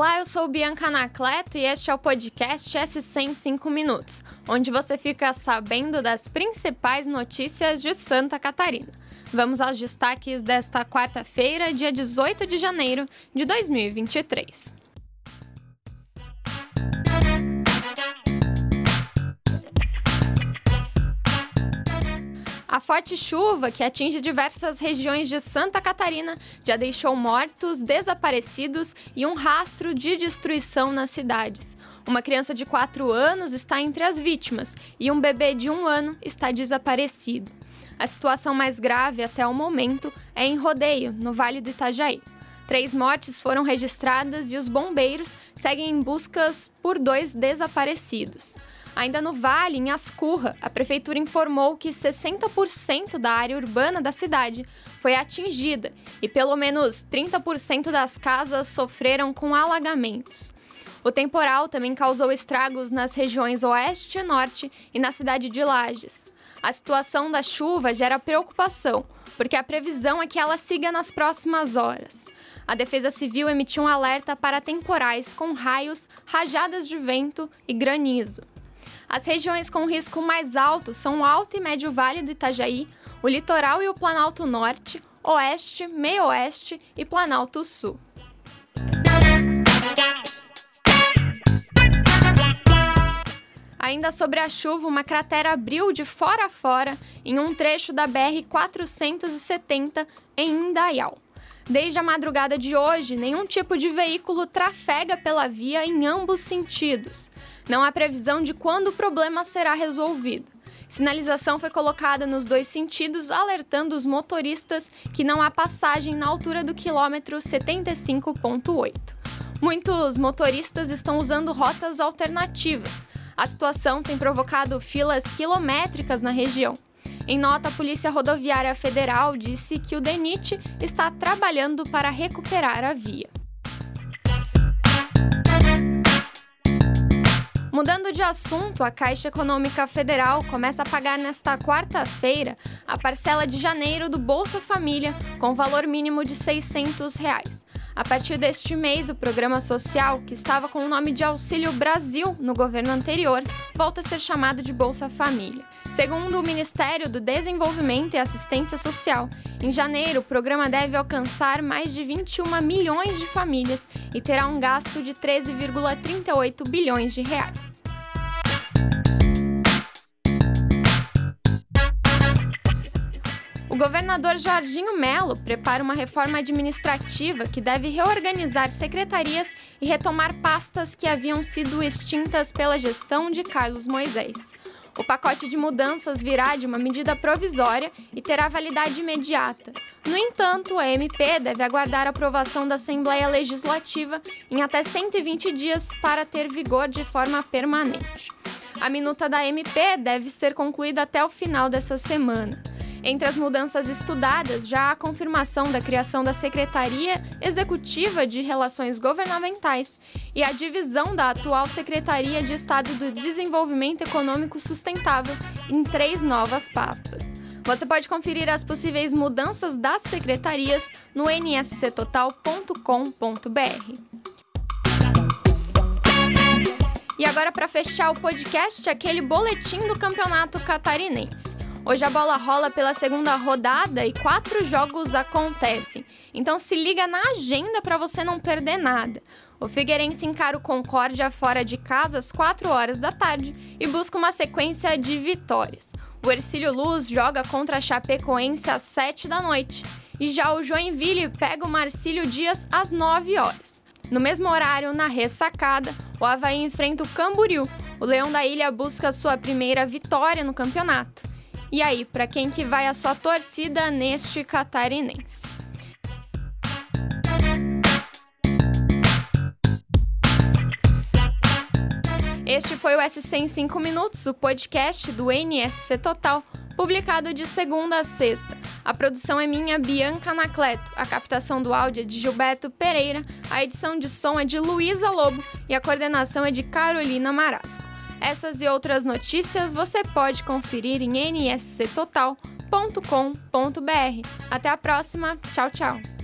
Olá, eu sou Bianca Anacleto e este é o podcast S100 em 5 minutos, onde você fica sabendo das principais notícias de Santa Catarina. Vamos aos destaques desta quarta-feira, dia 18 de janeiro de 2023. A forte chuva que atinge diversas regiões de Santa Catarina já deixou mortos, desaparecidos e um rastro de destruição nas cidades. Uma criança de 4 anos está entre as vítimas e um bebê de 1 ano está desaparecido. A situação mais grave até o momento é em Rodeio, no Vale do Itajaí. Três mortes foram registradas e os bombeiros seguem em buscas por dois desaparecidos. Ainda no Vale, em Ascurra, a prefeitura informou que 60% da área urbana da cidade foi atingida e pelo menos 30% das casas sofreram com alagamentos. O temporal também causou estragos nas regiões oeste e norte e na cidade de Lages. A situação da chuva gera preocupação, porque a previsão é que ela siga nas próximas horas. A Defesa Civil emitiu um alerta para temporais com raios, rajadas de vento e granizo. As regiões com risco mais alto são o Alto e Médio Vale do Itajaí, o Litoral e o Planalto Norte, Oeste, Meio-Oeste e Planalto Sul. Ainda sobre a chuva, uma cratera abriu de fora a fora em um trecho da BR-470 em Indaial. Desde a madrugada de hoje, nenhum tipo de veículo trafega pela via em ambos sentidos. Não há previsão de quando o problema será resolvido. Sinalização foi colocada nos dois sentidos, alertando os motoristas que não há passagem na altura do quilômetro 75.8. Muitos motoristas estão usando rotas alternativas. A situação tem provocado filas quilométricas na região. Em nota, a Polícia Rodoviária Federal disse que o DENIT está trabalhando para recuperar a via. Mudando de assunto, a Caixa Econômica Federal começa a pagar nesta quarta-feira a parcela de janeiro do Bolsa Família com valor mínimo de 600 reais. A partir deste mês, o programa social, que estava com o nome de Auxílio Brasil no governo anterior, volta a ser chamado de Bolsa Família. Segundo o Ministério do Desenvolvimento e Assistência Social, em janeiro o programa deve alcançar mais de 21 milhões de famílias e terá um gasto de 13,38 bilhões de reais. Governador Jorginho Melo prepara uma reforma administrativa que deve reorganizar secretarias e retomar pastas que haviam sido extintas pela gestão de Carlos Moisés. O pacote de mudanças virá de uma medida provisória e terá validade imediata. No entanto, a MP deve aguardar a aprovação da Assembleia Legislativa em até 120 dias para ter vigor de forma permanente. A minuta da MP deve ser concluída até o final dessa semana. Entre as mudanças estudadas, já há a confirmação da criação da Secretaria Executiva de Relações Governamentais e a divisão da atual Secretaria de Estado do Desenvolvimento Econômico Sustentável em três novas pastas. Você pode conferir as possíveis mudanças das secretarias no nsctotal.com.br. E agora, para fechar o podcast, aquele boletim do Campeonato Catarinense. Hoje a bola rola pela segunda rodada e quatro jogos acontecem. Então se liga na agenda para você não perder nada. O Figueirense encara o Concórdia fora de casa às 4 horas da tarde e busca uma sequência de vitórias. O Ercílio Luz joga contra a Chapecoense às 7 da noite. E já o Joinville pega o Marcílio Dias às 9 horas. No mesmo horário, na ressacada, o Havaí enfrenta o Camboriú. O Leão da Ilha busca sua primeira vitória no campeonato. E aí, para quem que vai a sua torcida neste catarinense? Este foi o SC em 5 minutos, o podcast do NSC Total, publicado de segunda a sexta. A produção é minha, Bianca Anacleto, a captação do áudio é de Gilberto Pereira, a edição de som é de Luísa Lobo e a coordenação é de Carolina Marasco. Essas e outras notícias você pode conferir em nsctotal.com.br. Até a próxima. Tchau, tchau.